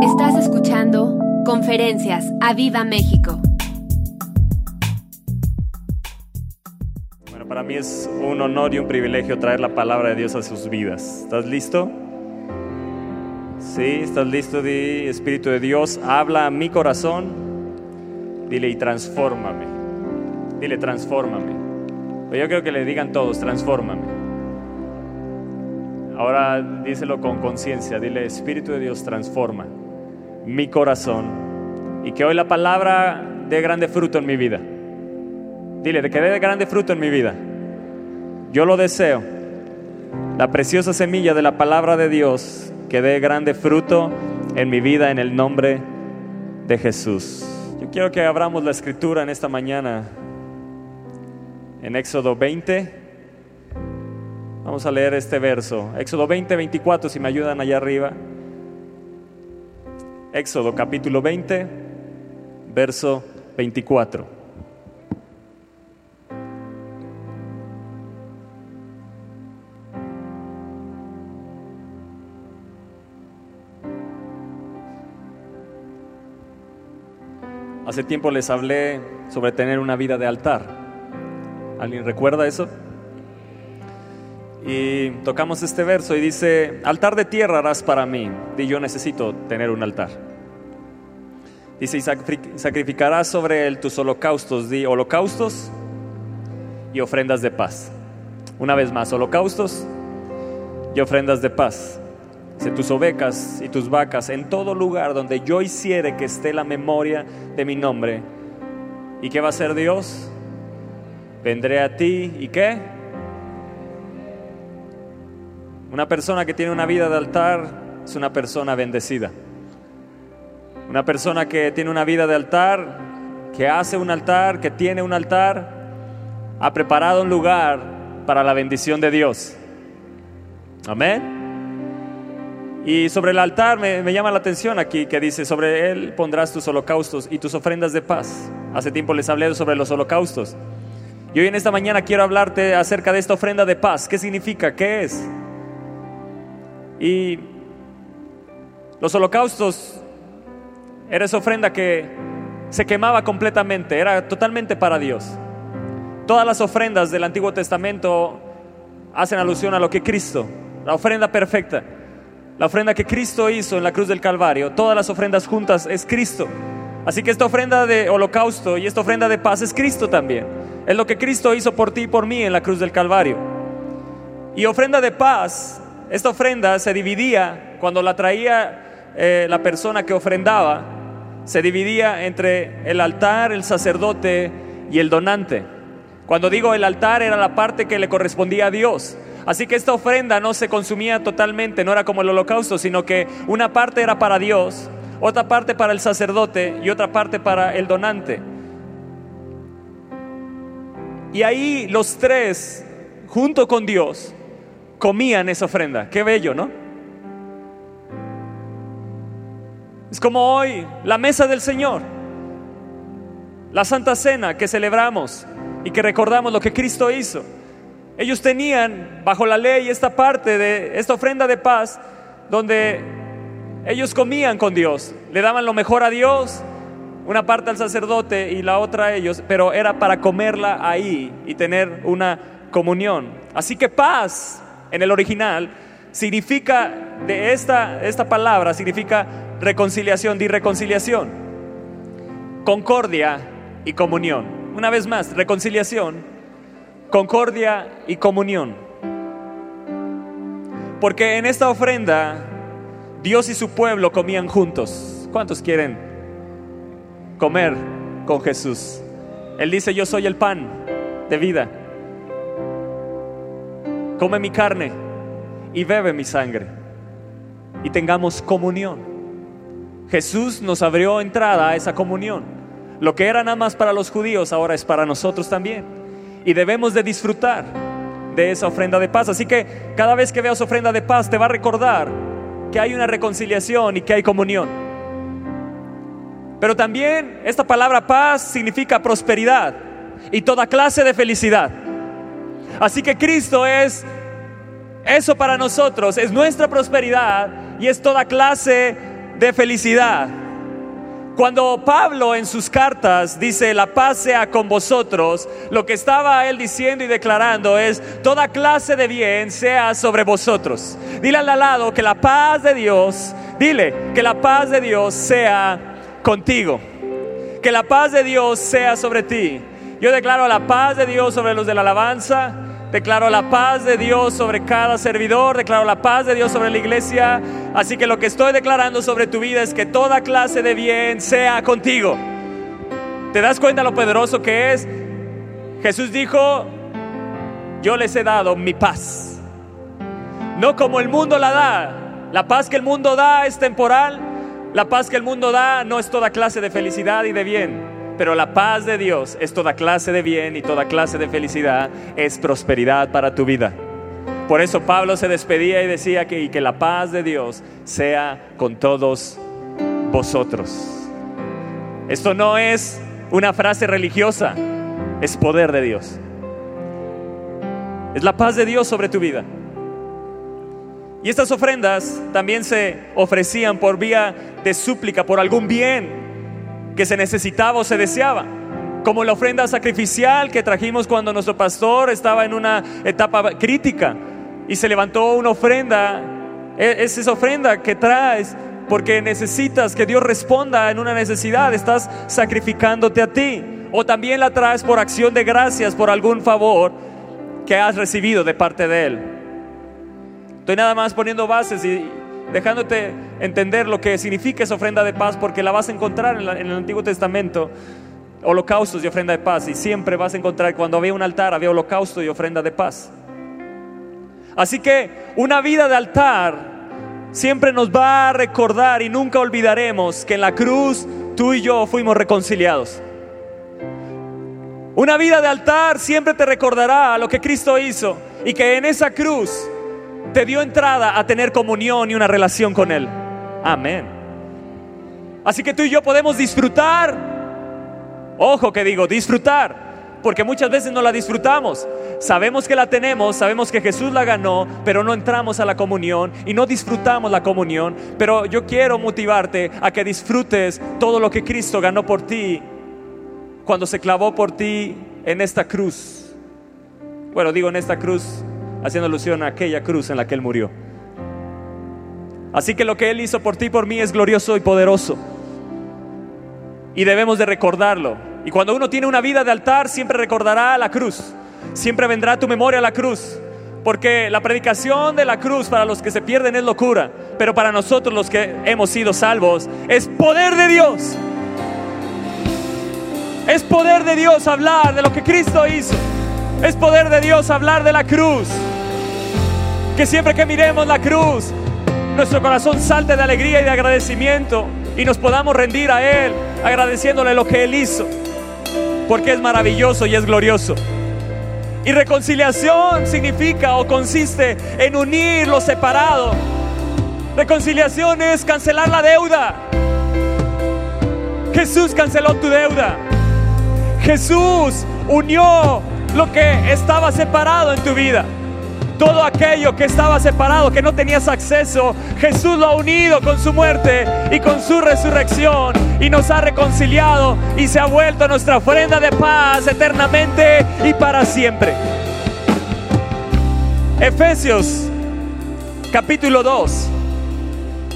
Estás escuchando Conferencias a Viva México. Bueno, para mí es un honor y un privilegio traer la palabra de Dios a sus vidas. ¿Estás listo? Sí, ¿estás listo? Di, Espíritu de Dios, habla a mi corazón. Dile y transfórmame. Dile, transfórmame. Pero yo creo que le digan todos, transfórmame. Ahora díselo con conciencia. Dile, Espíritu de Dios, transforma mi corazón y que hoy la palabra dé grande fruto en mi vida. Dile, que dé grande fruto en mi vida. Yo lo deseo. La preciosa semilla de la palabra de Dios que dé grande fruto en mi vida en el nombre de Jesús. Yo quiero que abramos la escritura en esta mañana en Éxodo 20. Vamos a leer este verso. Éxodo 20, 24, si me ayudan allá arriba. Éxodo capítulo 20, verso 24. Hace tiempo les hablé sobre tener una vida de altar. ¿Alguien recuerda eso? Y tocamos este verso y dice, altar de tierra harás para mí. Y yo necesito tener un altar. Dice, y sacrificarás sobre él tus holocaustos. Di holocaustos y ofrendas de paz. Una vez más, holocaustos y ofrendas de paz. Dice, tus ovejas y tus vacas en todo lugar donde yo hiciere que esté la memoria de mi nombre. ¿Y qué va a hacer Dios? Vendré a ti y qué? Una persona que tiene una vida de altar es una persona bendecida. Una persona que tiene una vida de altar, que hace un altar, que tiene un altar, ha preparado un lugar para la bendición de Dios. Amén. Y sobre el altar me, me, llama la atención aquí que dice, sobre él pondrás tus holocaustos y tus ofrendas de paz. Hace tiempo les hablé sobre los holocaustos. Y hoy en esta mañana quiero hablarte acerca de esta ofrenda de paz. ¿Qué significa? ¿Qué es? Y los holocaustos era esa ofrenda que se quemaba completamente, era totalmente para Dios. Todas las ofrendas del Antiguo Testamento hacen alusión a lo que Cristo, la ofrenda perfecta, la ofrenda que Cristo hizo en la cruz del Calvario, todas las ofrendas juntas es Cristo. Así que esta ofrenda de holocausto y esta ofrenda de paz es Cristo también. Es lo que Cristo hizo por ti y por mí en la cruz del Calvario. Y ofrenda de paz, esta ofrenda se dividía cuando la traía eh, la persona que ofrendaba, se dividía entre el altar, el sacerdote y el donante. Cuando digo el altar era la parte que le correspondía a Dios. Así que esta ofrenda no se consumía totalmente, no era como el holocausto, sino que una parte era para Dios, otra parte para el sacerdote y otra parte para el donante. Y ahí los tres, junto con Dios, comían esa ofrenda. Qué bello, ¿no? Es como hoy la mesa del Señor, la Santa Cena que celebramos y que recordamos lo que Cristo hizo. Ellos tenían bajo la ley esta parte de esta ofrenda de paz donde ellos comían con Dios, le daban lo mejor a Dios, una parte al sacerdote y la otra a ellos, pero era para comerla ahí y tener una comunión. Así que paz en el original significa de esta, esta palabra significa reconciliación, di reconciliación, concordia y comunión. Una vez más, reconciliación, concordia y comunión. Porque en esta ofrenda Dios y su pueblo comían juntos. ¿Cuántos quieren comer con Jesús? Él dice, yo soy el pan de vida. Come mi carne y bebe mi sangre. Y tengamos comunión. Jesús nos abrió entrada a esa comunión. Lo que era nada más para los judíos ahora es para nosotros también. Y debemos de disfrutar de esa ofrenda de paz. Así que cada vez que veas ofrenda de paz te va a recordar que hay una reconciliación y que hay comunión. Pero también esta palabra paz significa prosperidad y toda clase de felicidad. Así que Cristo es eso para nosotros, es nuestra prosperidad y es toda clase de felicidad. Cuando Pablo en sus cartas dice, la paz sea con vosotros, lo que estaba él diciendo y declarando es, toda clase de bien sea sobre vosotros. Dile al lado que la paz de Dios, dile que la paz de Dios sea contigo. Que la paz de Dios sea sobre ti. Yo declaro la paz de Dios sobre los de la alabanza. Declaro la paz de Dios sobre cada servidor, declaro la paz de Dios sobre la iglesia. Así que lo que estoy declarando sobre tu vida es que toda clase de bien sea contigo. ¿Te das cuenta lo poderoso que es? Jesús dijo, yo les he dado mi paz. No como el mundo la da. La paz que el mundo da es temporal. La paz que el mundo da no es toda clase de felicidad y de bien. Pero la paz de Dios es toda clase de bien y toda clase de felicidad, es prosperidad para tu vida. Por eso Pablo se despedía y decía que, y que la paz de Dios sea con todos vosotros. Esto no es una frase religiosa, es poder de Dios. Es la paz de Dios sobre tu vida. Y estas ofrendas también se ofrecían por vía de súplica, por algún bien que se necesitaba o se deseaba. Como la ofrenda sacrificial que trajimos cuando nuestro pastor estaba en una etapa crítica y se levantó una ofrenda. E, es esa ofrenda que traes porque necesitas que Dios responda en una necesidad. Estás sacrificándote a ti. O también la traes por acción de gracias por algún favor que has recibido de parte de Él. Estoy nada más poniendo bases y, dejándote entender lo que significa esa ofrenda de paz, porque la vas a encontrar en, el Antiguo Testamento, holocaustos y ofrenda de paz, y siempre vas a encontrar cuando había un altar, había holocausto y ofrenda de paz. Así que una vida de altar siempre nos va a recordar y nunca olvidaremos que en la cruz tú y yo fuimos reconciliados. Una vida de altar siempre te recordará lo que Cristo hizo y que en esa cruz te dio entrada a tener comunión y una relación con Él. Amén. Así que tú y yo podemos disfrutar. Ojo que digo, disfrutar. Porque muchas veces no la disfrutamos. Sabemos que la tenemos, sabemos que Jesús la ganó, pero no entramos a la comunión y no disfrutamos la comunión. Pero yo quiero motivarte a que disfrutes todo lo que Cristo ganó por ti cuando se clavó por ti en esta cruz. Bueno, digo en esta cruz haciendo alusión a aquella cruz en la que Él murió. Así que lo que Él hizo por ti y por mí es glorioso y poderoso. Y debemos de recordarlo. Y cuando uno tiene una vida de altar, siempre recordará la cruz. Siempre vendrá a tu memoria la cruz. Porque la predicación de la cruz para los que se pierden es locura. Pero para nosotros los que hemos sido salvos es poder de Dios. Es poder de Dios hablar de lo que Cristo hizo. Es poder de Dios hablar de la cruz. Que siempre que miremos la cruz, nuestro corazón salte de alegría y de agradecimiento y nos podamos rendir a Él, agradeciéndole lo que Él hizo, porque es maravilloso y es glorioso. Y reconciliación significa o consiste en unir lo separado. Reconciliación es cancelar la deuda. Jesús canceló tu deuda. Jesús unió lo que estaba separado en tu vida. Todo aquello que estaba separado, que no tenías acceso, Jesús lo ha unido con su muerte y con su resurrección y nos ha reconciliado y se ha vuelto nuestra ofrenda de paz eternamente y para siempre. Efesios capítulo 2,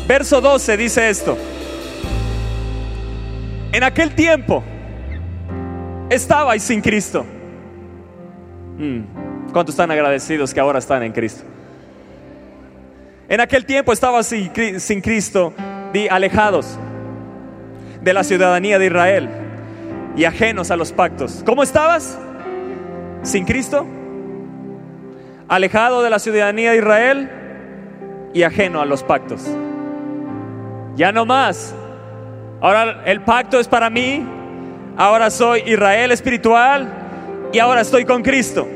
verso 12 dice esto. En aquel tiempo estabais sin Cristo. Mm. ¿Cuántos están agradecidos que ahora están en Cristo? En aquel tiempo estaba sin, Cristo, alejados de la ciudadanía de Israel y ajenos a los pactos. ¿Cómo estabas? Sin Cristo, alejado de la ciudadanía de Israel y ajeno a los pactos. Ya no más. Ahora el pacto es para mí. Ahora soy Israel espiritual y ahora estoy con Cristo.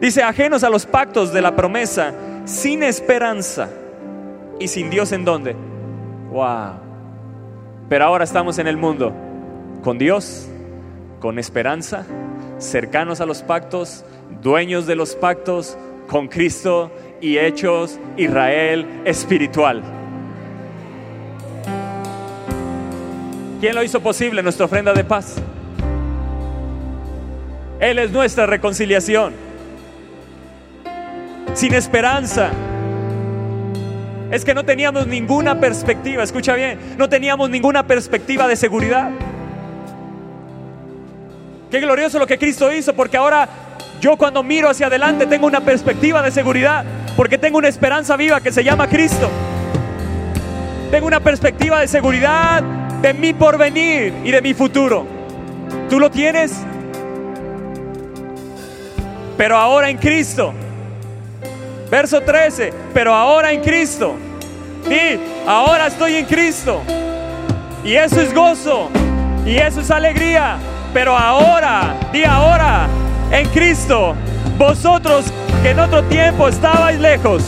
Dice, ajenos a los pactos de la promesa, sin esperanza y sin Dios en dónde. Wow. Pero ahora estamos en el mundo con Dios, con esperanza, cercanos a los pactos, dueños de los pactos, con Cristo y hechos Israel espiritual. ¿Quién lo hizo posible? Nuestra ofrenda de paz. Él es nuestra reconciliación. Sin esperanza. Es que no teníamos ninguna perspectiva, escucha bien, no teníamos ninguna perspectiva de seguridad. Qué glorioso lo que Cristo hizo, porque ahora yo cuando miro hacia adelante tengo una perspectiva de seguridad, porque tengo una esperanza viva que se llama Cristo. Tengo una perspectiva de seguridad de mi porvenir y de mi futuro. ¿Tú lo tienes? Pero ahora en Cristo. Verso 13, pero ahora en Cristo. Di, ahora estoy en Cristo. Y eso es gozo. Y eso es alegría. Pero ahora, di ahora, en Cristo, vosotros que en otro tiempo estabais lejos,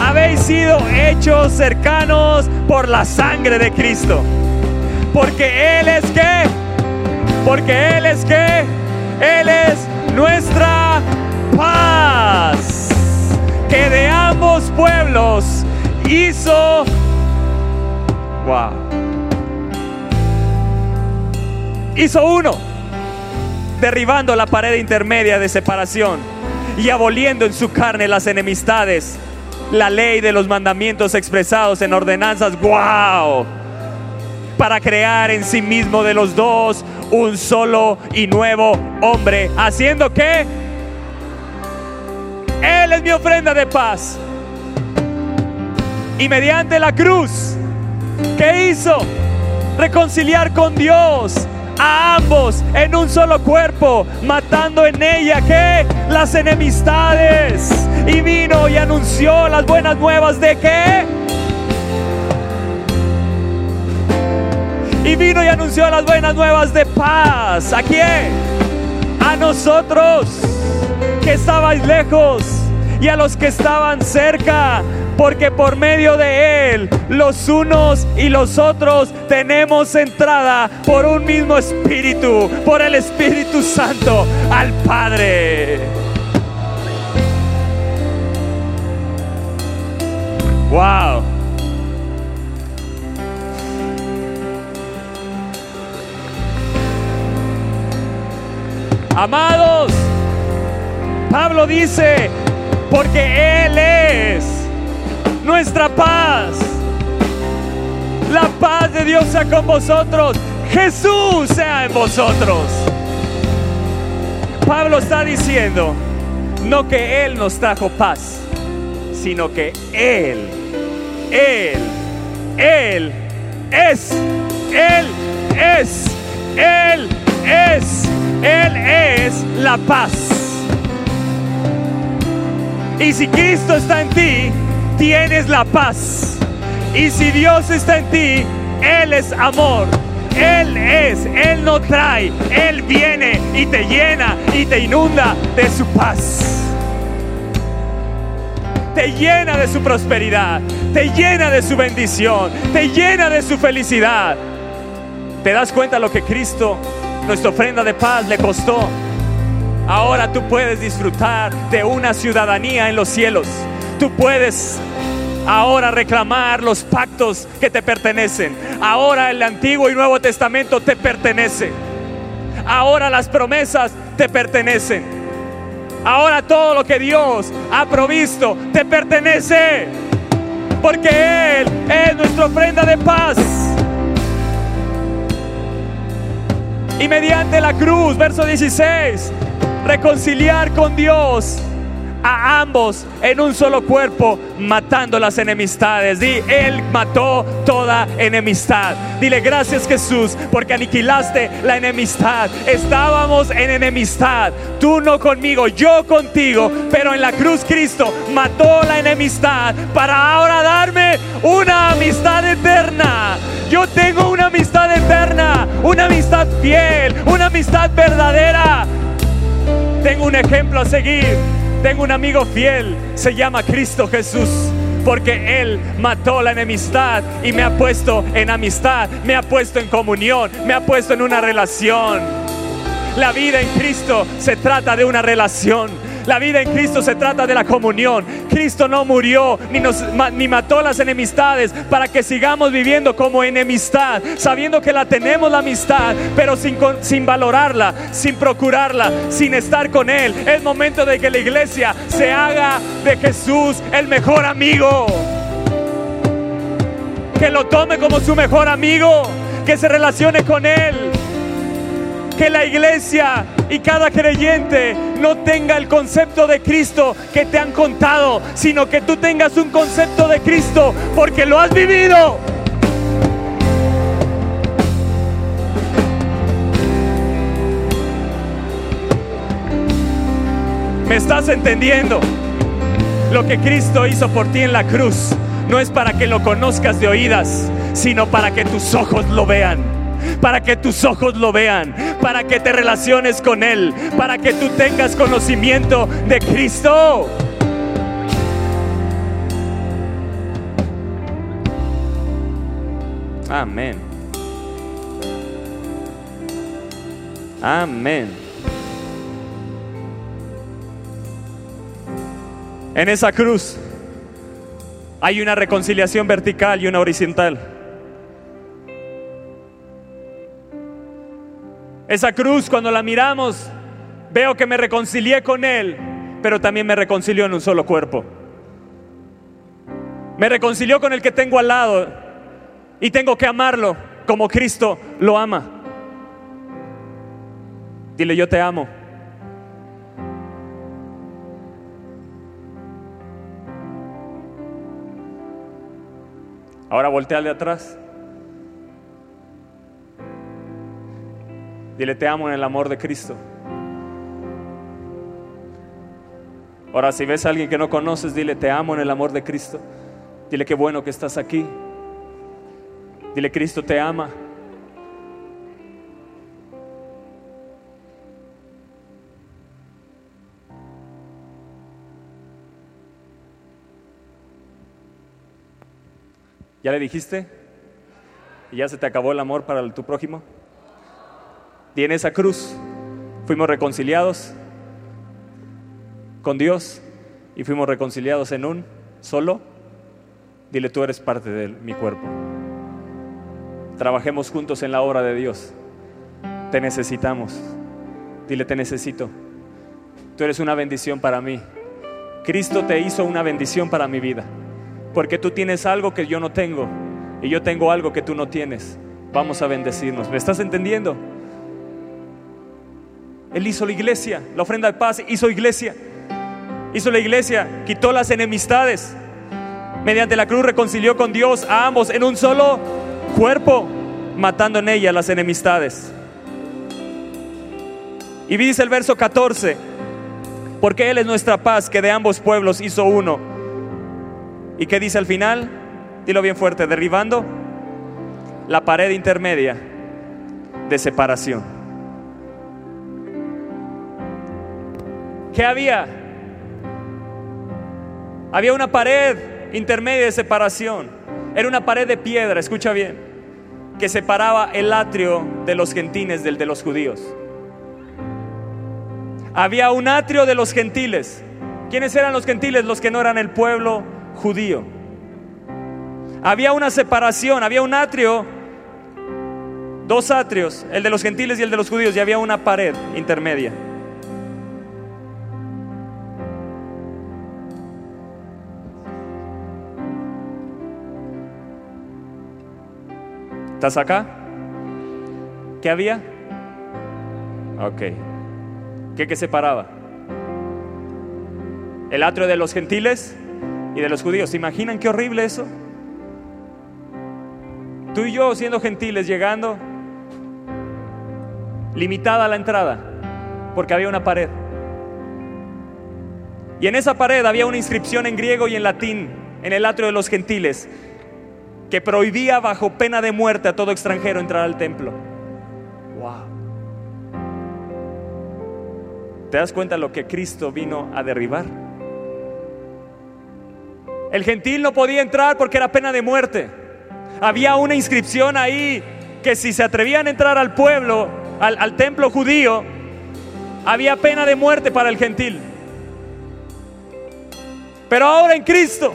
habéis sido hechos cercanos por la sangre de Cristo. Porque Él es que, porque Él es que, Él es nuestra paz. Que de ambos pueblos hizo, wow, hizo uno derribando la pared intermedia de separación y aboliendo en su carne las enemistades, la ley de los mandamientos expresados en ordenanzas, wow, para crear en sí mismo de los dos un solo y nuevo hombre, haciendo que Él es mi ofrenda de paz. Y mediante la cruz, ¿qué hizo? Reconciliar con Dios a ambos en un solo cuerpo, matando en ella que las enemistades. Y vino y anunció las buenas nuevas de que. Y vino y anunció las buenas nuevas de paz. ¿A quién? A nosotros que estabais lejos y a los que estaban cerca porque por medio de Él los unos y los otros tenemos entrada por un mismo Espíritu, por el Espíritu Santo al Padre. Wow. Amados, Pablo dice, porque Él es nuestra paz. La paz de Dios sea con vosotros. Jesús sea en vosotros. Pablo está diciendo, no que Él nos trajo paz, sino que Él, Él, Él es, Él es, Él es, Él es la paz. Y si Cristo está en ti, tienes la paz. Y si Dios está en ti, Él es amor. Él es, Él no trae, Él viene y te llena y te inunda de su paz. Te llena de su prosperidad, te llena de su bendición, te llena de su felicidad. ¿Te das cuenta lo que Cristo, nuestra ofrenda de paz, le costó? Ahora tú puedes disfrutar de una ciudadanía en los cielos. Tú puedes ahora reclamar los pactos que te pertenecen. Ahora el Antiguo y Nuevo Testamento te pertenece. Ahora las promesas te pertenecen. Ahora todo lo que Dios ha provisto te pertenece. Porque Él es nuestra ofrenda de paz. Y mediante la cruz, verso 16, reconciliar con Dios a ambos en un solo cuerpo, matando las enemistades. Di, Él mató toda enemistad. Dile, gracias Jesús, porque aniquilaste la enemistad. Estábamos en enemistad, tú no conmigo, yo contigo, pero en la cruz Cristo mató la enemistad para ahora darme una amistad eterna. Yo tengo una amistad eterna, una amistad fiel, una amistad verdadera. Tengo un ejemplo a seguir tengo un amigo fiel, se llama Cristo Jesús. Porque Él mató la enemistad y me ha puesto en amistad, me ha puesto en comunión, me ha puesto en una relación. La vida en Cristo se trata de una relación. La vida en Cristo se trata de la comunión. Cristo no murió ni, nos, ni mató las enemistades para que sigamos viviendo como enemistad, sabiendo que la tenemos la amistad, pero sin, sin valorarla, sin procurarla, sin estar con Él. Es momento de que la iglesia se haga de Jesús el mejor amigo. Que lo tome como su mejor amigo, que se relacione con Él que la iglesia y cada creyente no tenga el concepto de Cristo que te han contado, sino que tú tengas un concepto de Cristo porque lo has vivido. ¿Me estás entendiendo? Lo que Cristo hizo por ti en la cruz no es para que lo conozcas de oídas, sino para que tus ojos lo vean para que tus ojos lo vean, para que te relaciones con Él, para que tú tengas conocimiento de Cristo. Amén. Amén. En esa cruz hay una reconciliación vertical y una horizontal. Esa cruz cuando la miramos, veo que me reconcilié con Él, pero también me reconcilió en un solo cuerpo. Me reconcilió con el que tengo al lado y tengo que amarlo como Cristo lo ama. Dile, yo te amo. Ahora voltea de atrás. Dile, te amo en el amor de Cristo. Ahora, si ves a alguien que no conoces, dile, te amo en el amor de Cristo. Dile, qué bueno que estás aquí. Dile, Cristo te ama. ¿Ya le dijiste? ¿Y ya se te acabó el amor para tu prójimo? Y en esa cruz fuimos reconciliados con Dios y fuimos reconciliados en un solo. Dile, tú eres parte de mi cuerpo. Trabajemos juntos en la obra de Dios. Te necesitamos. Dile, te necesito. Tú eres una bendición para mí. Cristo te hizo una bendición para mi vida. Porque tú tienes algo que yo no tengo. Y yo tengo algo que tú no tienes. Vamos a bendecirnos. ¿Me estás entendiendo? Él hizo la iglesia, la ofrenda de paz hizo iglesia. Hizo la iglesia, quitó las enemistades. Mediante la cruz reconcilió con Dios a ambos en un solo cuerpo, matando en ella las enemistades. Y dice el verso 14, porque Él es nuestra paz, que de ambos pueblos hizo uno. ¿Y qué dice al final? Dilo bien fuerte, derribando la pared intermedia de separación. ¿Qué había? Había una pared intermedia de separación. Era una pared de piedra, escucha bien, que separaba el atrio de los gentiles del de los judíos. Había un atrio de los gentiles. ¿Quiénes eran los gentiles? Los que no eran el pueblo judío. Había una separación, había un atrio, dos atrios, el de los gentiles y el de los judíos, y había una pared intermedia. ¿Estás acá? ¿Qué había? Ok. ¿Qué, qué separaba? El atrio de los gentiles y de los judíos. ¿Se imaginan qué horrible eso? Tú y yo siendo gentiles llegando, limitada la entrada, porque había una pared. Y en esa pared había una inscripción en griego y en latín, en el atrio de los gentiles, que prohibía bajo pena de muerte a todo extranjero entrar al templo. Wow. ¿Te das cuenta lo que Cristo vino a derribar? El gentil no podía entrar porque era pena de muerte. Había una inscripción ahí que si se atrevían a entrar al pueblo, al, al templo judío, había pena de muerte para el gentil. Pero ahora en Cristo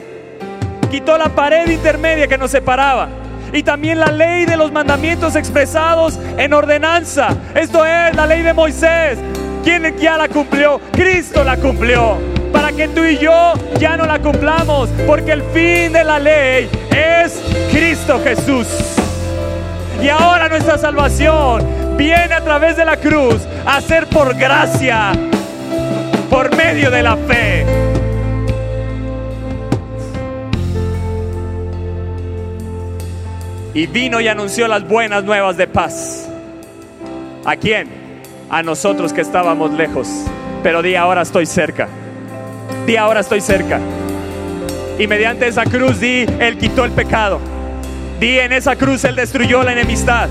quitó la pared intermedia que nos separaba. Y también la ley de los mandamientos expresados en ordenanza. Esto es la ley de Moisés. ¿Quién ya la cumplió? Cristo la cumplió. Para que tú y yo ya no la cumplamos. Porque el fin de la ley es Cristo Jesús. Y ahora nuestra salvación viene a través de la cruz a ser por gracia, por medio de la fe. Y vino y anunció las buenas nuevas de paz. ¿A quién? A nosotros que estábamos lejos. Pero di ahora estoy cerca. Di ahora estoy cerca. Y mediante esa cruz di, Él quitó el pecado. Di en esa cruz Él destruyó la enemistad.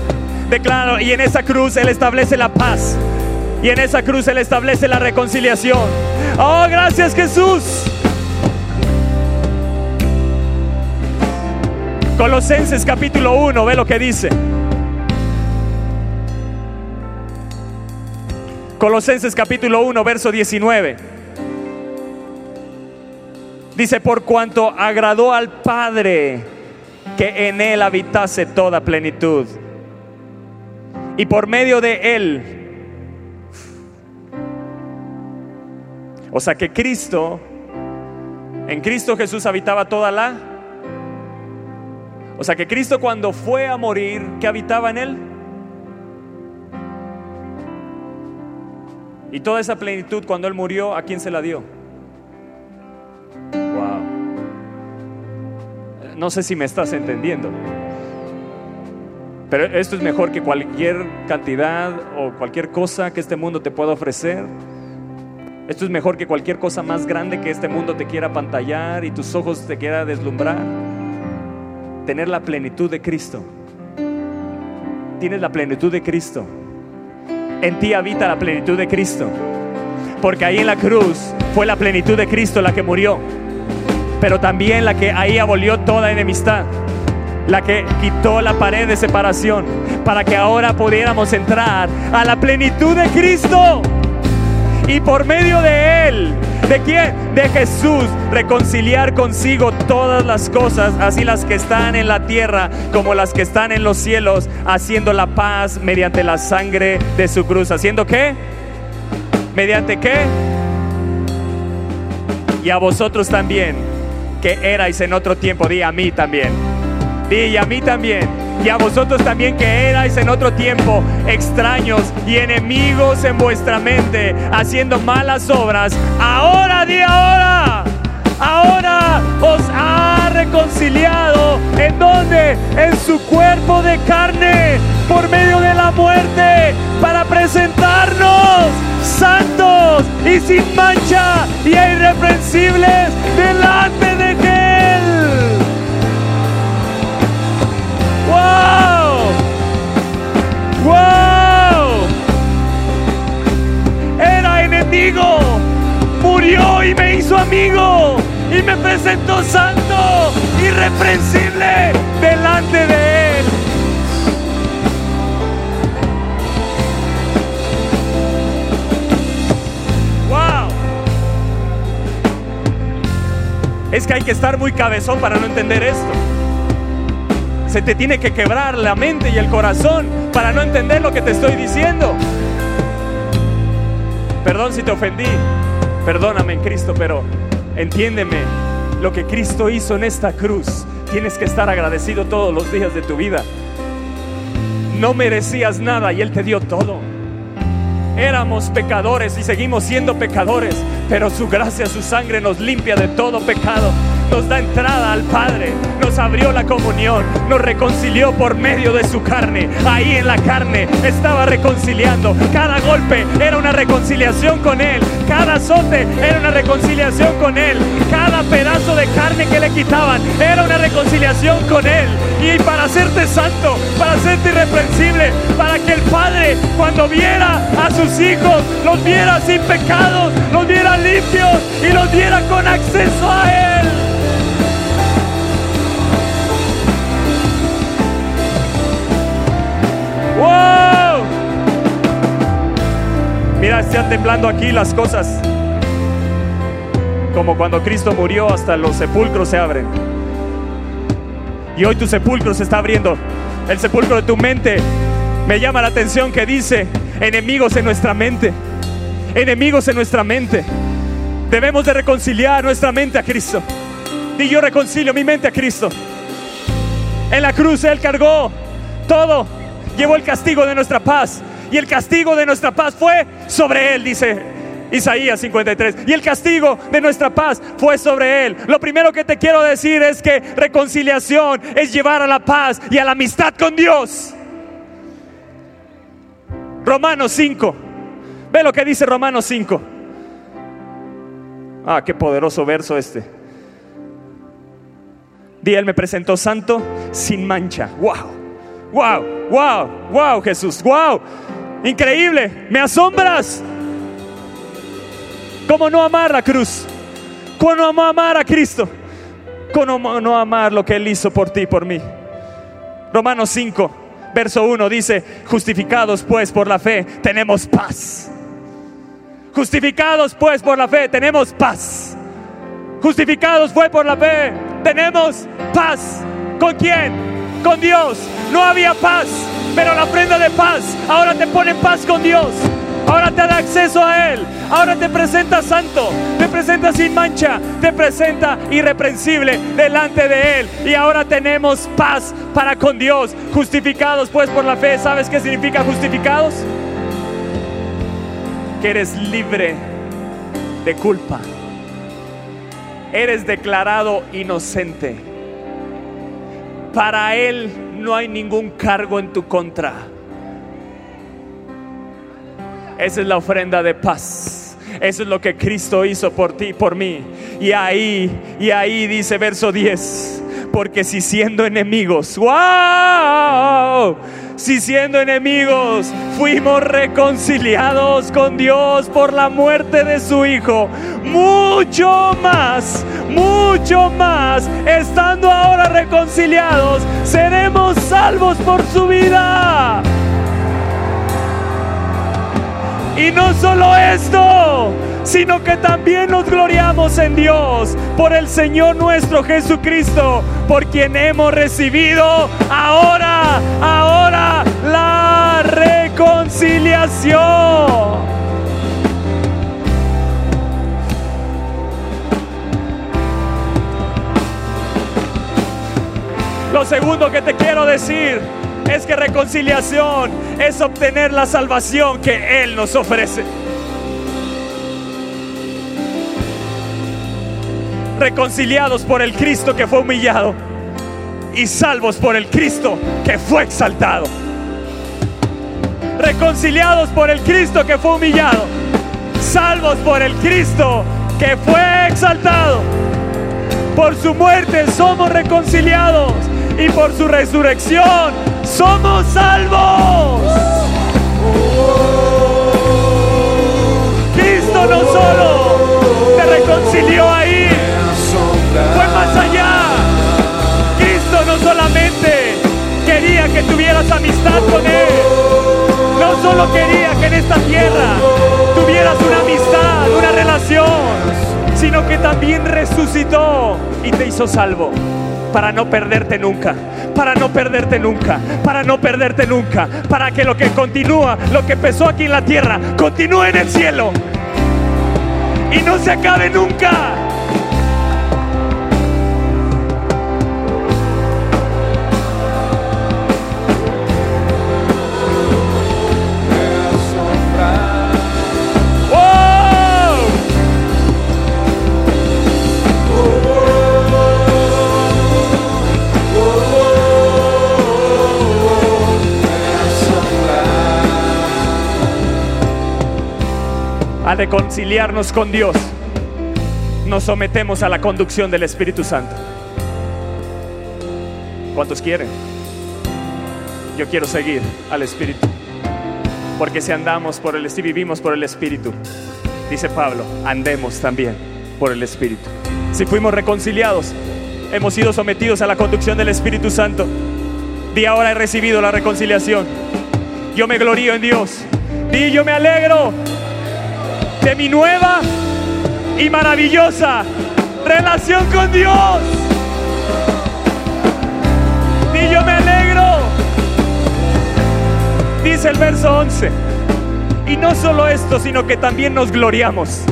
Declaro, y en esa cruz Él establece la paz. Y en esa cruz Él establece la reconciliación. Oh, gracias Jesús. Colosenses capítulo 1, ve lo que dice. Colosenses capítulo 1, verso 19. Dice, por cuanto agradó al Padre que en Él habitase toda plenitud. Y por medio de Él. O sea que Cristo, en Cristo Jesús habitaba toda la o sea que Cristo cuando fue a morir, ¿qué habitaba en él? Y toda esa plenitud cuando él murió, ¿a quién se la dio? Wow. No sé si me estás entendiendo. Pero esto es mejor que cualquier cantidad o cualquier cosa que este mundo te pueda ofrecer. Esto es mejor que cualquier cosa más grande que este mundo te quiera pantallar y tus ojos te quiera deslumbrar tener la plenitud de Cristo. Tienes la plenitud de Cristo. En ti habita la plenitud de Cristo. Porque ahí en la cruz fue la plenitud de Cristo la que murió. Pero también la que ahí abolió toda enemistad. La que quitó la pared de separación. Para que ahora pudiéramos entrar a la plenitud de Cristo. Y por medio de Él ¿De quién? De Jesús. Reconciliar consigo todas las cosas, así las que están en la tierra como las que están en los cielos, haciendo la paz mediante la sangre de su cruz. ¿Haciendo qué? ¿Mediante qué? Y a vosotros también, que erais en otro tiempo, di a mí también. Di a mí también y a vosotros también que erais en otro tiempo extraños y enemigos en vuestra mente, haciendo malas obras, ahora di ahora, ahora os ha reconciliado, ¿en donde En su cuerpo de carne, por medio de la muerte, para presentarnos santos y sin mancha y irreprensibles delante de Él. ¡Wow! Era enemigo, murió y me hizo amigo y me presentó santo, irreprensible delante de él. ¡Wow! Es que hay que estar muy cabezón para no entender esto. Se te tiene que quebrar la mente y el corazón para no entender lo que te estoy diciendo. Perdón si te ofendí. Perdóname en Cristo, pero entiéndeme lo que Cristo hizo en esta cruz. Tienes que estar agradecido todos los días de tu vida. No merecías nada y Él te dio todo. Éramos pecadores y seguimos siendo pecadores, pero su gracia, su sangre nos limpia de todo pecado nos da entrada al Padre, nos abrió la comunión, nos reconcilió por medio de su carne. Ahí en la carne estaba reconciliando. Cada golpe era una reconciliación con Él. Cada azote era una reconciliación con Él. Cada pedazo de carne que le quitaban era una reconciliación con Él. Y para hacerte santo, para hacerte irreprensible, para que el Padre cuando viera a sus hijos, los viera sin pecados, los viera limpios y los viera con acceso a Él. Están temblando aquí las cosas. como cuando Cristo murió, hasta los sepulcros se abren. Y hoy tu sepulcro se está abriendo. El sepulcro de tu mente. Me llama la atención que dice, enemigos en nuestra mente. Enemigos en nuestra mente. Debemos de reconciliar nuestra mente a Cristo. Y yo reconcilio mi mente a Cristo. En la cruz Él cargó todo. Llevó el castigo de nuestra paz. Y el castigo de nuestra paz fue sobre Él, dice Isaías 53. Y el castigo de nuestra paz fue sobre Él. Lo primero que te quiero decir es que reconciliación es llevar a la paz y a la amistad con Dios. Romanos 5. Ve lo que dice Romanos 5. Ah, qué poderoso verso este. Di, Él me presentó santo sin mancha. Wow, wow, wow, wow, Jesús, wow. Increíble, me asombras. ¿Cómo no amar la cruz? ¿Cómo no amar a Cristo? ¿Cómo no amar lo que Él hizo por ti y por mí? Romanos 5, verso 1 dice, justificados pues por la fe, tenemos paz. Justificados pues por la fe, tenemos paz. Justificados fue por la fe, tenemos paz. ¿Con quién? Con Dios. No había paz, pero la prenda de paz ahora te pone en paz con Dios. Ahora te da acceso a Él. Ahora te presenta santo. Te presenta sin mancha. Te presenta irreprensible delante de Él. Y ahora tenemos paz para con Dios. Justificados pues por la fe. ¿Sabes qué significa justificados? Que eres libre de culpa. Eres declarado inocente. Para Él no hay ningún cargo en tu contra. Esa es la ofrenda de paz. Eso es lo que Cristo hizo por ti por mí. Y ahí, y ahí dice verso 10. Porque si siendo enemigos, wow, si siendo enemigos fuimos reconciliados con Dios por la muerte de su Hijo, mucho más, mucho más, estando ahora reconciliados, seremos salvos por su vida. Y no solo esto, sino que también nos gloriamos en Dios por el Señor nuestro Jesucristo, por quien hemos recibido ahora, ahora la reconciliación. Lo segundo que te quiero decir es que reconciliación es obtener la salvación que Él nos ofrece. Reconciliados por el Cristo que fue humillado y salvos por el Cristo que fue exaltado. Reconciliados por el Cristo que fue humillado, salvos por el Cristo que fue exaltado. Por su muerte somos reconciliados y por su resurrección somos salvos. Cristo no solo te reconcilió ahí, fue más allá. Cristo no solamente quería que tuvieras amistad con Él, no solo quería que en esta tierra tuvieras una amistad, una relación, sino que también resucitó y te hizo salvo para no perderte nunca, para no perderte nunca, para no perderte nunca, para que lo que continúa, lo que empezó aquí en la tierra, continúe en el cielo y no se acabe nunca. Reconciliarnos con Dios, nos sometemos a la conducción del Espíritu Santo. ¿Cuántos quieren? Yo quiero seguir al Espíritu. Porque si andamos por el si vivimos por el Espíritu, dice Pablo, andemos también por el Espíritu. Si fuimos reconciliados, hemos sido sometidos a la conducción del Espíritu Santo. Di ahora he recibido la reconciliación. Yo me glorío en Dios. Di yo me alegro de mi nueva y maravillosa relación con Dios. Y yo me alegro. Dice el verso 11. Y no solo esto, sino que también nos gloriamos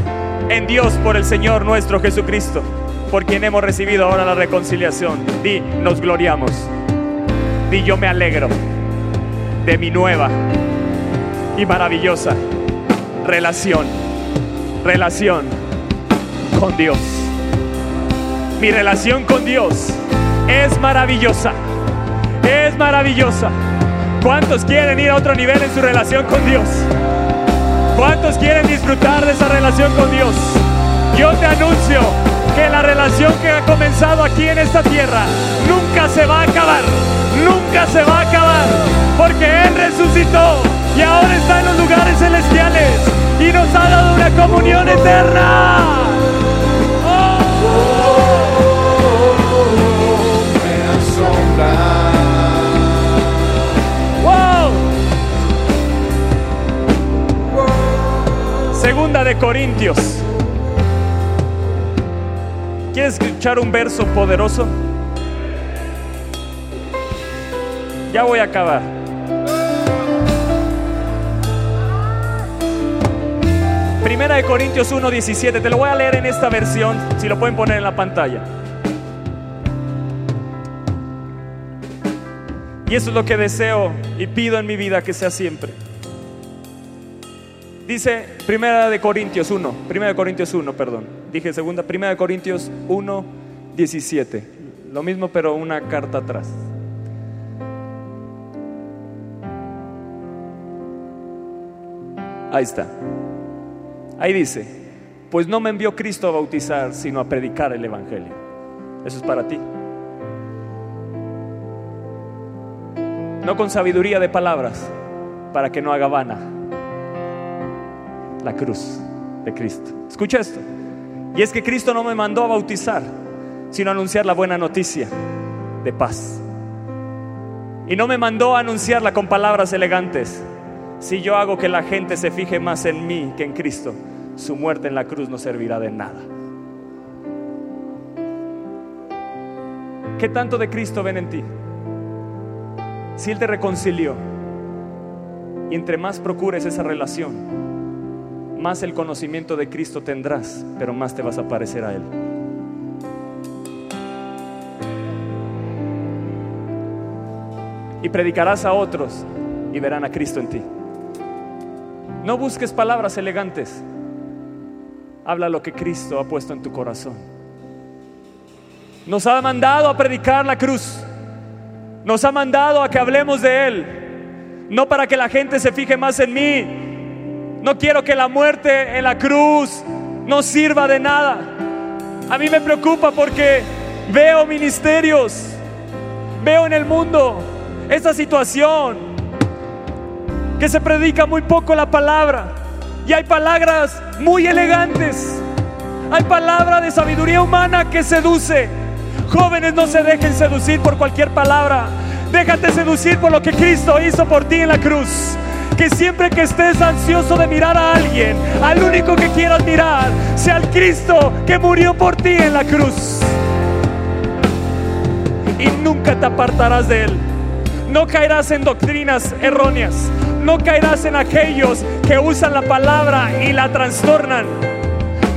en Dios por el Señor nuestro Jesucristo, por quien hemos recibido ahora la reconciliación. Di, nos gloriamos. Di, yo me alegro de mi nueva y maravillosa relación, relación con Dios. Mi relación con Dios es maravillosa, es maravillosa. ¿Cuántos quieren ir a otro nivel en su relación con Dios? ¿Cuántos quieren disfrutar de esa relación con Dios? Yo te anuncio que la relación que ha comenzado aquí en esta tierra nunca se va a acabar, nunca se va a acabar, porque Él resucitó y ahora está en los lugares celestiales y nos ha dado una comunión eterna. Segunda de Corintios. ¿Quieres escuchar un verso poderoso? Ya voy a acabar. Primera de Corintios 1:17, te lo voy a leer en esta versión, si lo pueden poner en la pantalla. Y eso es lo que deseo y pido en mi vida que sea siempre. Dice Primera de Corintios 1, Primera de Corintios 1, perdón. Dije segunda, Primera de Corintios 1, 17. Lo mismo pero una carta atrás. Ahí está. Ahí dice, pues no me envió Cristo a bautizar, sino a predicar el Evangelio. Eso es para ti. No con sabiduría de palabras, para que no haga vana la cruz de Cristo. Escucha esto. Y es que Cristo no me mandó a bautizar, sino a anunciar la buena noticia de paz. Y no me mandó a anunciarla con palabras elegantes, si yo hago que la gente se fije más en mí que en Cristo, su muerte en la cruz no servirá de nada. ¿Qué tanto de Cristo ven en ti? Si Él te reconcilió y entre más procures esa relación, más el conocimiento de Cristo tendrás, pero más te vas a parecer a Él. Y predicarás a otros y verán a Cristo en ti. No busques palabras elegantes. Habla lo que Cristo ha puesto en tu corazón. Nos ha mandado a predicar la cruz. Nos ha mandado a que hablemos de Él. No para que la gente se fije más en mí. No quiero que la muerte en la cruz no sirva de nada. A mí me preocupa porque veo ministerios. Veo en el mundo esta situación que se predica muy poco la palabra y hay palabras muy elegantes. Hay palabra de sabiduría humana que seduce. Jóvenes, no se dejen seducir por cualquier palabra. Déjate seducir por lo que Cristo hizo por ti en la cruz. Que siempre que estés ansioso de mirar a alguien, al único que quieras mirar, sea el Cristo que murió por ti en la cruz. Y nunca te apartarás de él. No caerás en doctrinas erróneas no caerás en aquellos que usan la palabra y la trastornan.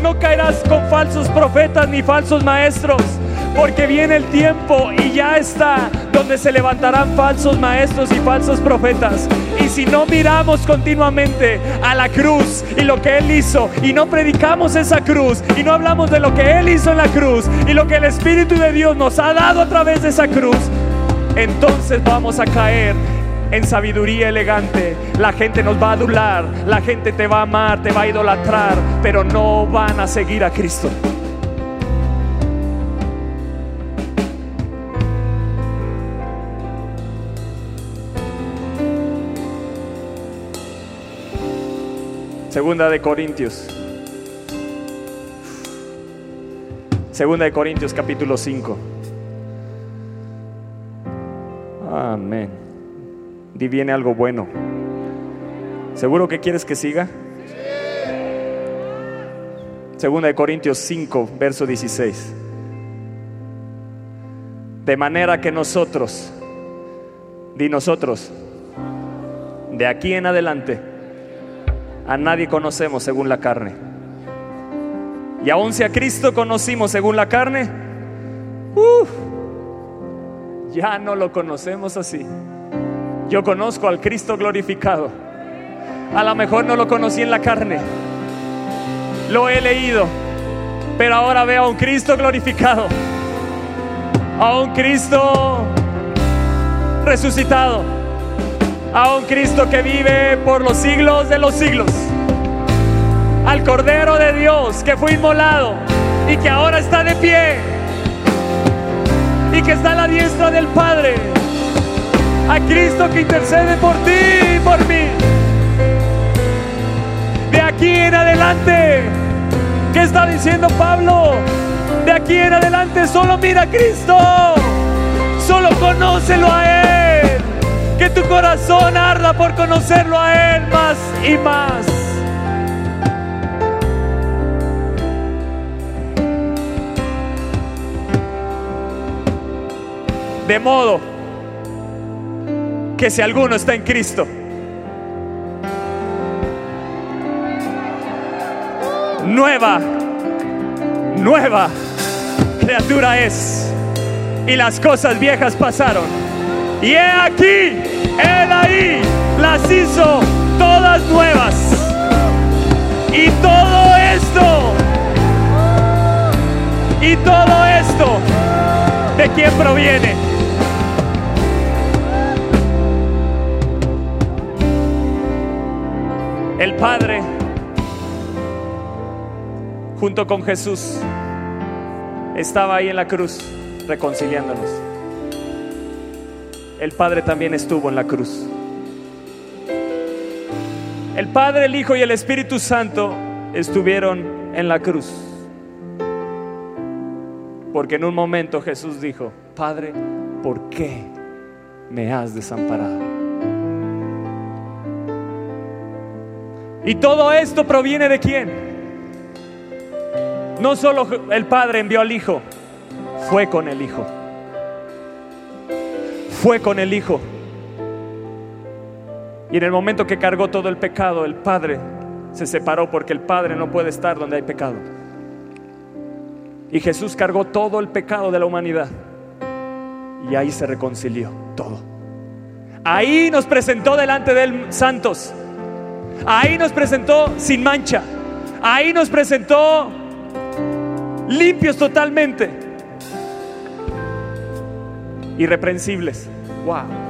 No caerás con falsos profetas ni falsos maestros, porque viene el tiempo y ya está donde se levantarán falsos maestros y falsos profetas. Y si no miramos continuamente a la cruz y lo que Él hizo, y no predicamos esa cruz, y no hablamos de lo que Él hizo en la cruz, y lo que el Espíritu de Dios nos ha dado a través de esa cruz, entonces vamos a caer en sabiduría elegante. La gente nos va a adular, la gente te va a amar, te va a idolatrar, pero no van a seguir a Cristo. Segunda de Corintios. Segunda de Corintios capítulo 5. Amén y viene algo bueno. ¿Seguro que quieres que siga? Segunda de Corintios 5, verso 16. De manera que nosotros, di nosotros, de aquí en adelante, a nadie conocemos según la carne. Y aun si a Cristo conocimos según la carne, ya no lo conocemos así. Yo conozco al Cristo glorificado. A lo mejor no lo conocí en la carne. Lo he leído. Pero ahora veo a un Cristo glorificado. A un Cristo resucitado. A un Cristo que vive por los siglos de los siglos. Al Cordero de Dios que fue inmolado y que ahora está de pie. Y que está a la diestra del Padre a Cristo que intercede por ti y por mí. De aquí en adelante, ¿qué está diciendo Pablo? De aquí en adelante solo mira a Cristo, solo conócelo a Él. Que tu corazón arda por conocerlo a Él más y más. De modo que si alguno está en Cristo, nueva, nueva criatura es. Y las cosas viejas pasaron. Y he aquí, Él ahí las hizo todas nuevas. Y todo esto, y todo esto, ¿de quién proviene? El Padre, junto con Jesús, estaba ahí en la cruz reconciliándonos. El Padre también estuvo en la cruz. El Padre, el Hijo y el Espíritu Santo estuvieron en la cruz. Porque en un momento Jesús dijo, Padre, ¿por qué me has desamparado? Y todo esto proviene de quién? No solo el Padre envió al Hijo, fue con el Hijo. Fue con el Hijo. Y en el momento que cargó todo el pecado, el Padre se separó porque el Padre no puede estar donde hay pecado. Y Jesús cargó todo el pecado de la humanidad. Y ahí se reconcilió todo. Ahí nos presentó delante de él santos. Ahí nos presentó sin mancha. Ahí nos presentó limpios totalmente. Irreprensibles. Wow.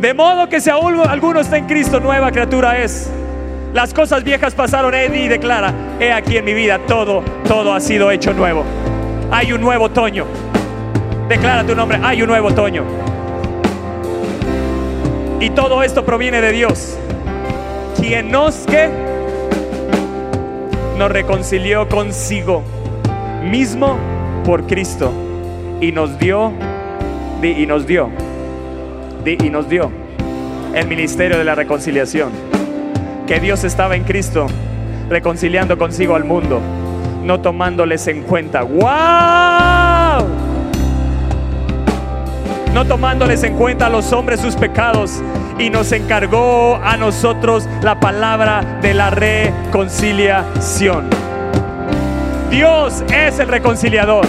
De modo que si aún alguno está en Cristo, nueva criatura es. Las cosas viejas pasaron, Eddie declara, he aquí en mi vida todo, todo ha sido hecho nuevo. Hay un nuevo otoño. Declara tu nombre, hay un nuevo otoño. Y todo esto proviene de Dios quien nos que nos reconcilió consigo mismo por Cristo y nos dio y nos dio y nos dio el ministerio de la reconciliación. Que Dios estaba en Cristo reconciliando consigo al mundo no tomándoles en cuenta. Wow no tomándoles en cuenta a los hombres sus pecados y nos encargó a nosotros la palabra de la reconciliación. Dios es el reconciliador.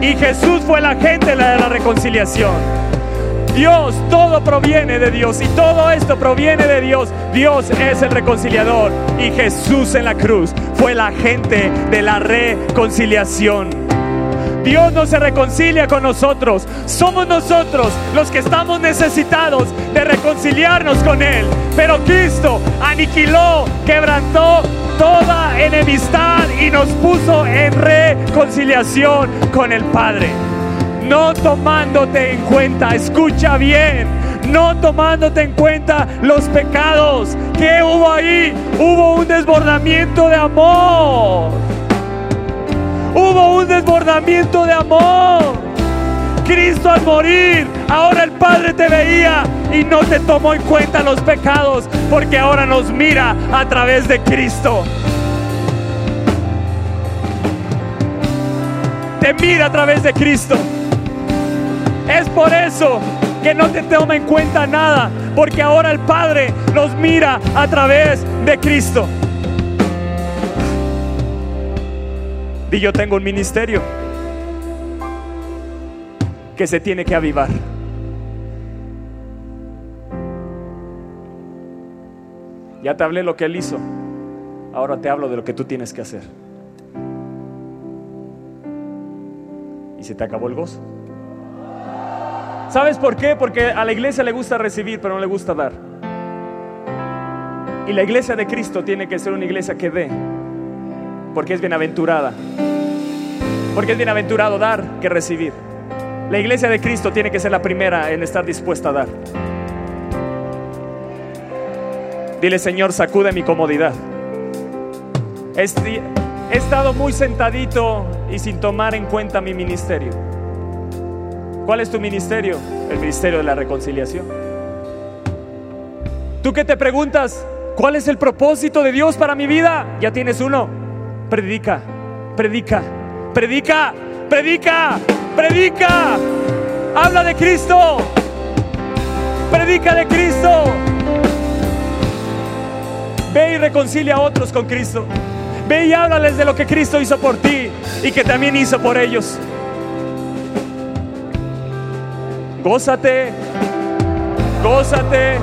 Y Jesús fue la gente de la reconciliación. Dios, todo proviene de Dios y todo esto proviene de Dios. Dios es el reconciliador y Jesús en la cruz fue la gente de la reconciliación. Dios no se reconcilia con nosotros. Somos nosotros los que estamos necesitados de reconciliarnos con Él. Pero Cristo aniquiló, quebrantó toda enemistad y nos puso en reconciliación con el Padre. No tomándote en cuenta, escucha bien, no tomándote en cuenta los pecados que hubo ahí. Hubo un desbordamiento de amor. Hubo un desbordamiento de amor. Cristo al morir, ahora el Padre te veía y no te tomó en cuenta los pecados, porque ahora nos mira a través de Cristo. Te mira a través de Cristo. Es por eso que no te toma en cuenta nada, porque ahora el Padre nos mira a través de Cristo. Y yo tengo un ministerio que se tiene que avivar. Ya te hablé lo que Él hizo. Ahora te hablo de lo que tú tienes que hacer. Y se te acabó el gozo. ¿Sabes por qué? Porque a la iglesia le gusta recibir, pero no le gusta dar. Y la iglesia de Cristo tiene que ser una iglesia que dé, porque es bienaventurada. Porque es bienaventurado dar que recibir. La iglesia de Cristo tiene que ser la primera en estar dispuesta a dar. Dile, Señor, sacude mi comodidad. He estado muy sentadito y sin tomar en cuenta mi ministerio. ¿Cuál es tu ministerio? El ministerio de la reconciliación. ¿Tú qué te preguntas? ¿Cuál es el propósito de Dios para mi vida? Ya tienes uno. Predica, predica, predica, predica, predica. Habla de Cristo. Predica de Cristo. Ve y reconcilia a otros con Cristo. Ve y háblales de lo que Cristo hizo por ti y que también hizo por ellos. Gózate, gózate,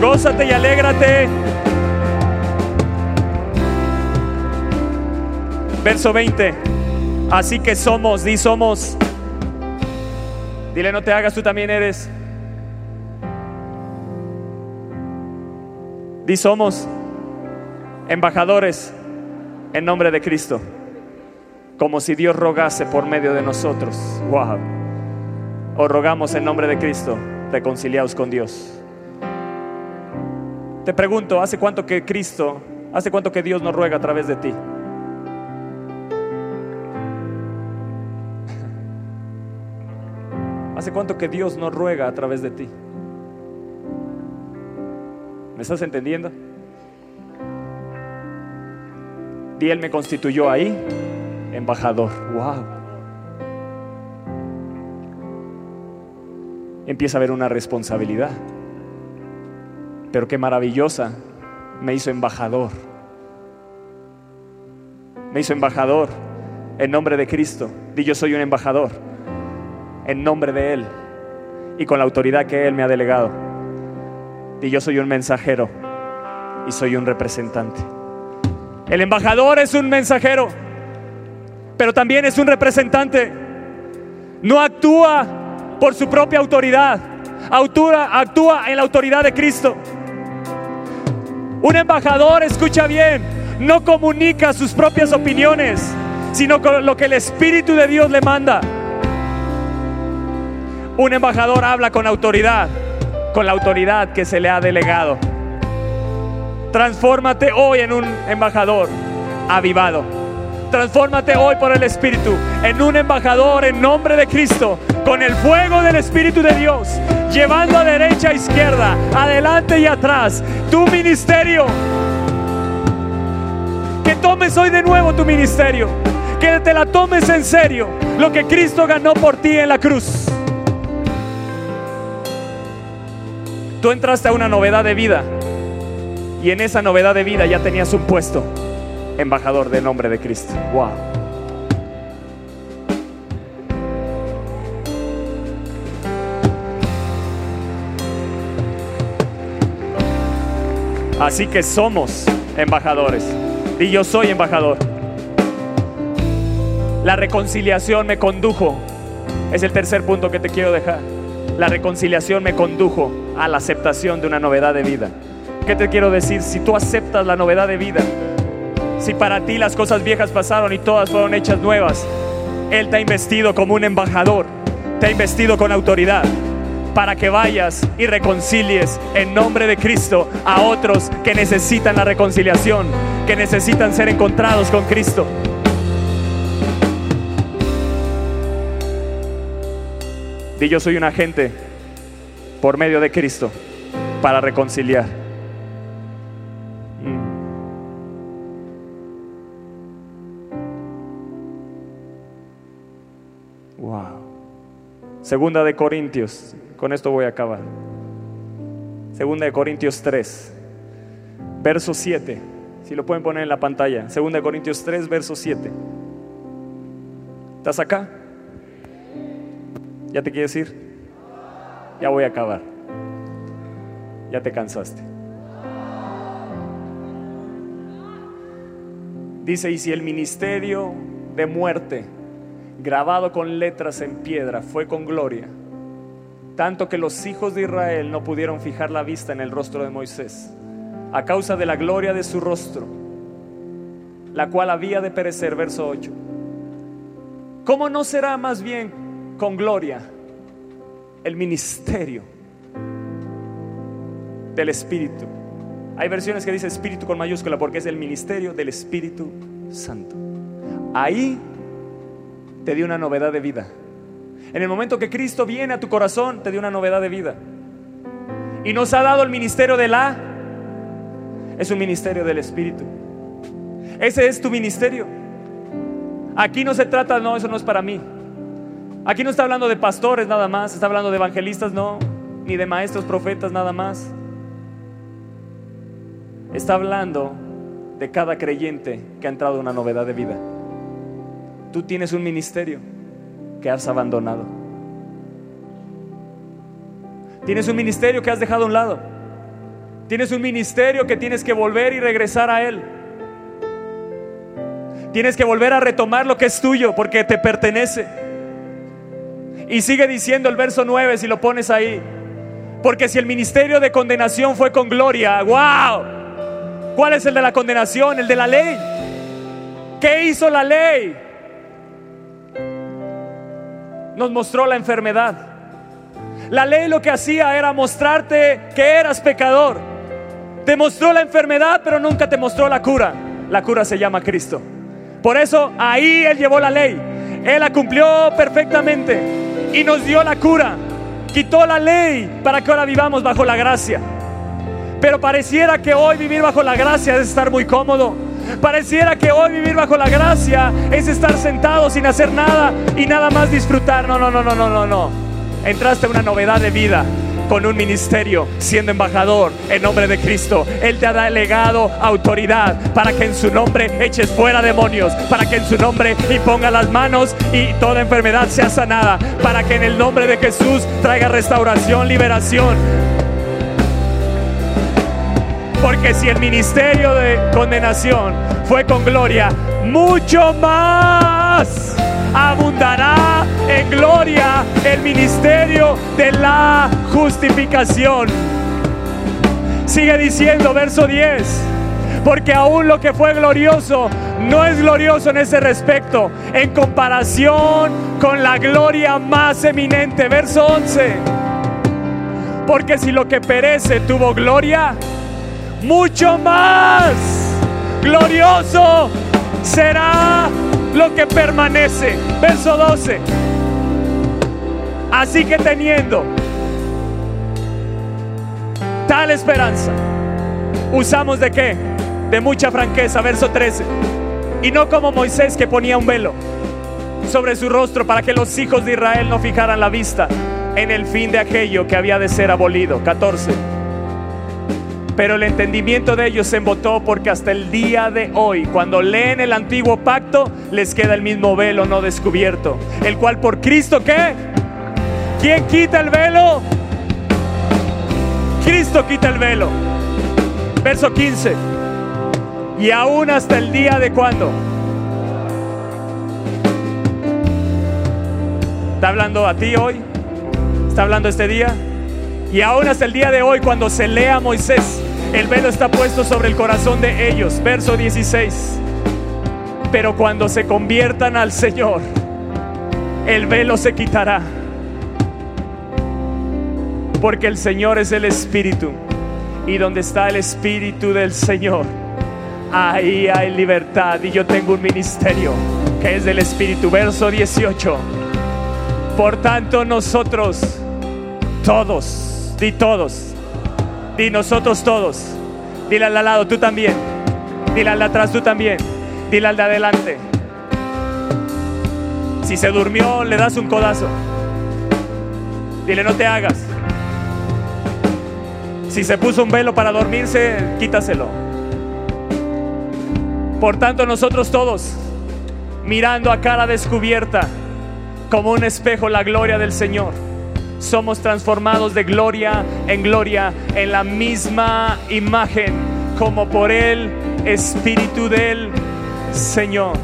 gózate y alégrate. Verso 20. Así que somos, di somos. Dile, no te hagas, tú también eres. Di somos embajadores en nombre de Cristo, como si Dios rogase por medio de nosotros. Wow. O rogamos en nombre de Cristo, reconciliados con Dios. Te pregunto, ¿hace cuánto que Cristo, hace cuánto que Dios nos ruega a través de ti? ¿Hace cuánto que Dios nos ruega a través de ti? ¿Me estás entendiendo? Y Él me constituyó ahí embajador. Wow. Empieza a haber una responsabilidad. Pero qué maravillosa. Me hizo embajador. Me hizo embajador en nombre de Cristo. Y yo soy un embajador en nombre de Él y con la autoridad que Él me ha delegado y yo soy un mensajero y soy un representante. El embajador es un mensajero, pero también es un representante. No actúa por su propia autoridad, actúa, en la autoridad de Cristo. Un embajador, escucha bien, no comunica sus propias opiniones, sino con lo que el Espíritu de Dios le manda. Un embajador habla con autoridad con la autoridad que se le ha delegado. Transfórmate hoy en un embajador avivado. Transfórmate hoy por el Espíritu en un embajador en nombre de Cristo, con el fuego del Espíritu de Dios, llevando a derecha, a izquierda, adelante y atrás tu ministerio. Que tomes hoy de nuevo tu ministerio, que te la tomes en serio, lo que Cristo ganó por ti en la cruz. Tú entraste a una novedad de vida y en esa novedad de vida ya tenías un puesto, embajador del nombre de Cristo. Wow. Así que somos embajadores. Y yo soy embajador. La reconciliación me condujo. Es el tercer punto que te quiero dejar. La reconciliación me condujo a la aceptación de una novedad de vida. ¿Qué te quiero decir? Si tú aceptas la novedad de vida, si para ti las cosas viejas pasaron y todas fueron hechas nuevas, Él te ha investido como un embajador, te ha investido con autoridad para que vayas y reconcilies en nombre de Cristo a otros que necesitan la reconciliación, que necesitan ser encontrados con Cristo. Y yo soy un agente por medio de Cristo para reconciliar. Mm. Wow. Segunda de Corintios, con esto voy a acabar. Segunda de Corintios 3, verso 7. Si lo pueden poner en la pantalla. Segunda de Corintios 3, verso 7. ¿Estás acá? ¿Ya te quieres ir? Ya voy a acabar. Ya te cansaste. Dice, y si el ministerio de muerte, grabado con letras en piedra, fue con gloria, tanto que los hijos de Israel no pudieron fijar la vista en el rostro de Moisés, a causa de la gloria de su rostro, la cual había de perecer, verso 8. ¿Cómo no será más bien con gloria el ministerio del Espíritu? Hay versiones que dice Espíritu con mayúscula porque es el ministerio del Espíritu Santo. Ahí te dio una novedad de vida. En el momento que Cristo viene a tu corazón, te dio una novedad de vida. Y nos ha dado el ministerio de la... Es un ministerio del Espíritu. Ese es tu ministerio. Aquí no se trata, no, eso no es para mí. Aquí no está hablando de pastores nada más, está hablando de evangelistas, no, ni de maestros, profetas nada más. Está hablando de cada creyente que ha entrado en una novedad de vida. Tú tienes un ministerio que has abandonado. Tienes un ministerio que has dejado a un lado. Tienes un ministerio que tienes que volver y regresar a él. Tienes que volver a retomar lo que es tuyo porque te pertenece. Y sigue diciendo el verso 9 si lo pones ahí. Porque si el ministerio de condenación fue con gloria, wow. ¿Cuál es el de la condenación? El de la ley. ¿Qué hizo la ley? nos mostró la enfermedad. La ley lo que hacía era mostrarte que eras pecador. Te mostró la enfermedad, pero nunca te mostró la cura. La cura se llama Cristo. Por eso ahí Él llevó la ley. Él la cumplió perfectamente y nos dio la cura. Quitó la ley para que ahora vivamos bajo la gracia. Pero pareciera que hoy vivir bajo la gracia es estar muy cómodo. Pareciera que hoy vivir bajo la gracia es estar sentado sin hacer nada y nada más disfrutar. No, no, no, no, no, no, no. Entraste a una novedad de vida con un ministerio, siendo embajador en nombre de Cristo. Él te ha delegado autoridad para que en su nombre eches fuera demonios, para que en su nombre imponga las manos y toda enfermedad sea sanada, para que en el nombre de Jesús traiga restauración, liberación. Porque si el ministerio de condenación fue con gloria, mucho más abundará en gloria el ministerio de la justificación. Sigue diciendo verso 10, porque aún lo que fue glorioso no es glorioso en ese respecto, en comparación con la gloria más eminente. Verso 11, porque si lo que perece tuvo gloria, mucho más glorioso será lo que permanece. Verso 12. Así que teniendo tal esperanza, usamos de qué? De mucha franqueza. Verso 13. Y no como Moisés que ponía un velo sobre su rostro para que los hijos de Israel no fijaran la vista en el fin de aquello que había de ser abolido. 14 pero el entendimiento de ellos se embotó porque hasta el día de hoy, cuando leen el antiguo pacto, les queda el mismo velo no descubierto. El cual por Cristo, ¿qué? ¿Quién quita el velo? Cristo quita el velo. Verso 15. Y aún hasta el día de cuando. ¿Está hablando a ti hoy? ¿Está hablando este día? Y aún hasta el día de hoy, cuando se lea Moisés, el velo está puesto sobre el corazón de ellos. Verso 16. Pero cuando se conviertan al Señor, el velo se quitará. Porque el Señor es el Espíritu. Y donde está el Espíritu del Señor, ahí hay libertad. Y yo tengo un ministerio que es del Espíritu. Verso 18. Por tanto nosotros, todos, di todos, Di nosotros todos. Dile al lado, tú también. Dile al de atrás, tú también. Dile al de adelante. Si se durmió, le das un codazo. Dile, no te hagas. Si se puso un velo para dormirse, quítaselo. Por tanto, nosotros todos, mirando a cara descubierta, como un espejo, la gloria del Señor, somos transformados de gloria en gloria en la misma imagen, como por el Espíritu del Señor.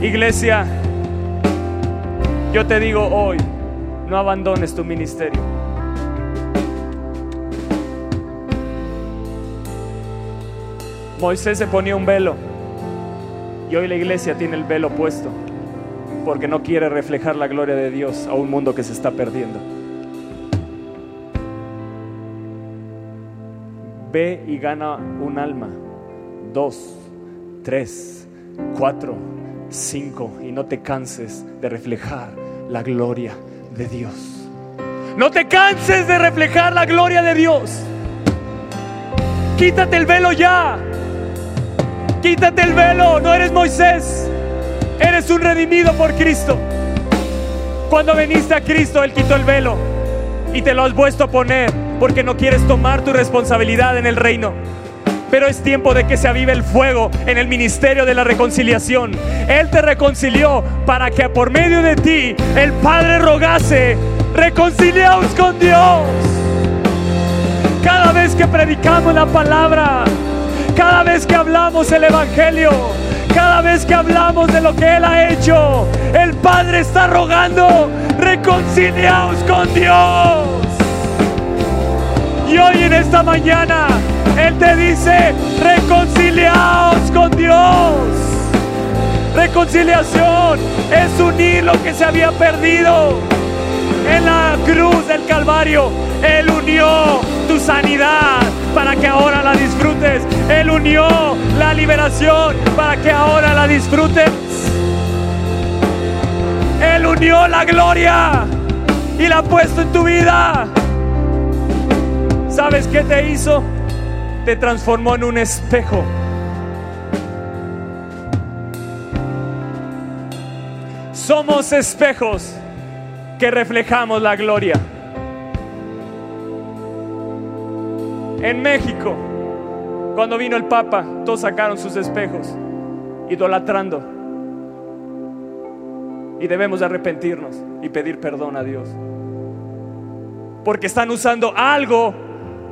Iglesia, yo te digo hoy, no abandones tu ministerio. Moisés se ponía un velo y hoy la iglesia tiene el velo puesto porque no quiere reflejar la gloria de Dios a un mundo que se está perdiendo. Ve y gana un alma, dos, tres, cuatro, cinco, y no te canses de reflejar la gloria de Dios. No te canses de reflejar la gloria de Dios. Quítate el velo ya. Quítate el velo, no eres Moisés. Eres un redimido por Cristo. Cuando viniste a Cristo, Él quitó el velo y te lo has puesto a poner porque no quieres tomar tu responsabilidad en el reino. Pero es tiempo de que se avive el fuego en el ministerio de la reconciliación. Él te reconcilió para que por medio de ti el Padre rogase, reconciliaos con Dios. Cada vez que predicamos la palabra, cada vez que hablamos el Evangelio, cada vez que hablamos de lo que Él ha hecho, el Padre está rogando, reconciliaos con Dios. Y hoy en esta mañana Él te dice, reconciliaos con Dios. Reconciliación es unir lo que se había perdido en la cruz del Calvario. Él unió tu sanidad para que ahora la disfrutes. Él unió la liberación para que ahora la disfrutes. Él unió la gloria y la ha puesto en tu vida. ¿Sabes qué te hizo? Te transformó en un espejo. Somos espejos que reflejamos la gloria. En México, cuando vino el Papa, todos sacaron sus espejos, idolatrando. Y debemos arrepentirnos y pedir perdón a Dios. Porque están usando algo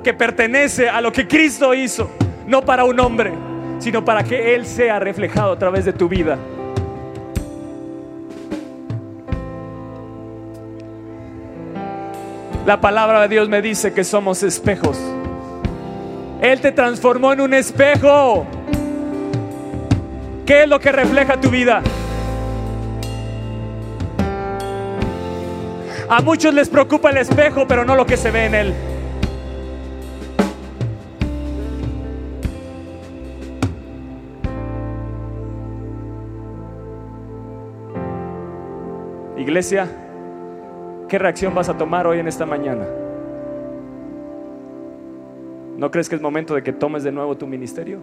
que pertenece a lo que Cristo hizo, no para un hombre, sino para que Él sea reflejado a través de tu vida. La palabra de Dios me dice que somos espejos. Él te transformó en un espejo. ¿Qué es lo que refleja tu vida? A muchos les preocupa el espejo, pero no lo que se ve en él. Iglesia, ¿qué reacción vas a tomar hoy en esta mañana? ¿No crees que es momento de que tomes de nuevo tu ministerio?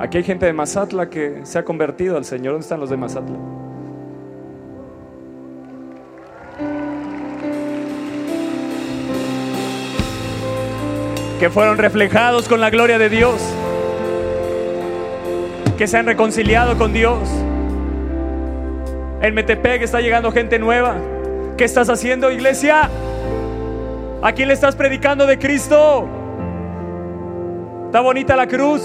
Aquí hay gente de Mazatla que se ha convertido al Señor. ¿Dónde están los de Mazatla? Que fueron reflejados con la gloria de Dios. Que se han reconciliado con Dios. En Metepec está llegando gente nueva. ¿Qué estás haciendo, iglesia? ¿A quién le estás predicando de Cristo? Está bonita la cruz,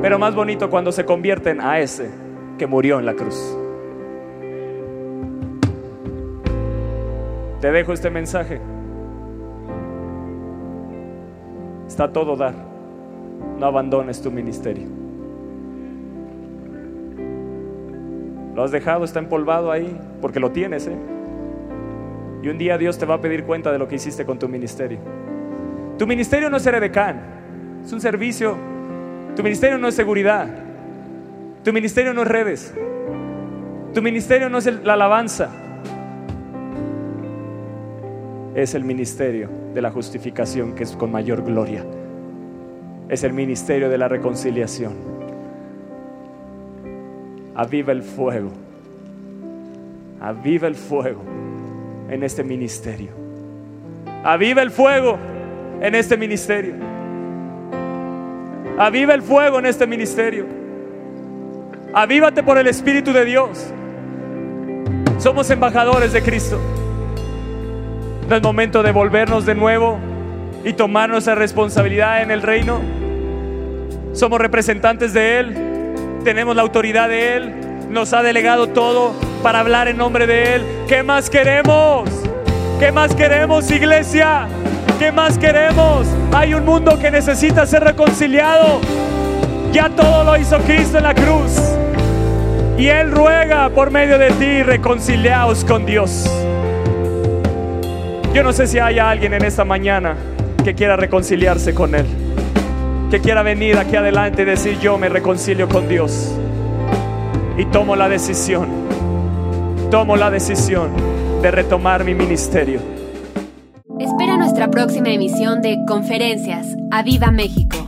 pero más bonito cuando se convierten a ese que murió en la cruz. Te dejo este mensaje. Está todo dar. No abandones tu ministerio. Lo has dejado, está empolvado ahí, porque lo tienes, ¿eh? Y un día Dios te va a pedir cuenta de lo que hiciste con tu ministerio. Tu ministerio no es ser es un servicio. Tu ministerio no es seguridad. Tu ministerio no es redes. Tu ministerio no es la alabanza. Es el ministerio de la justificación que es con mayor gloria. Es el ministerio de la reconciliación. Aviva el fuego. Aviva el fuego en este ministerio. Aviva el fuego en este ministerio. Aviva el fuego en este ministerio. Avívate por el Espíritu de Dios. Somos embajadores de Cristo. No es momento de volvernos de nuevo y tomar nuestra responsabilidad en el reino. Somos representantes de Él. Tenemos la autoridad de Él. Nos ha delegado todo para hablar en nombre de Él. ¿Qué más queremos? ¿Qué más queremos, iglesia? ¿Qué más queremos? Hay un mundo que necesita ser reconciliado. Ya todo lo hizo Cristo en la cruz. Y Él ruega por medio de ti, reconciliaos con Dios. Yo no sé si hay alguien en esta mañana que quiera reconciliarse con Él. Que quiera venir aquí adelante y decir, yo me reconcilio con Dios. Y tomo la decisión. Tomo la decisión de retomar mi ministerio. Espera nuestra próxima emisión de Conferencias. ¡A Viva México!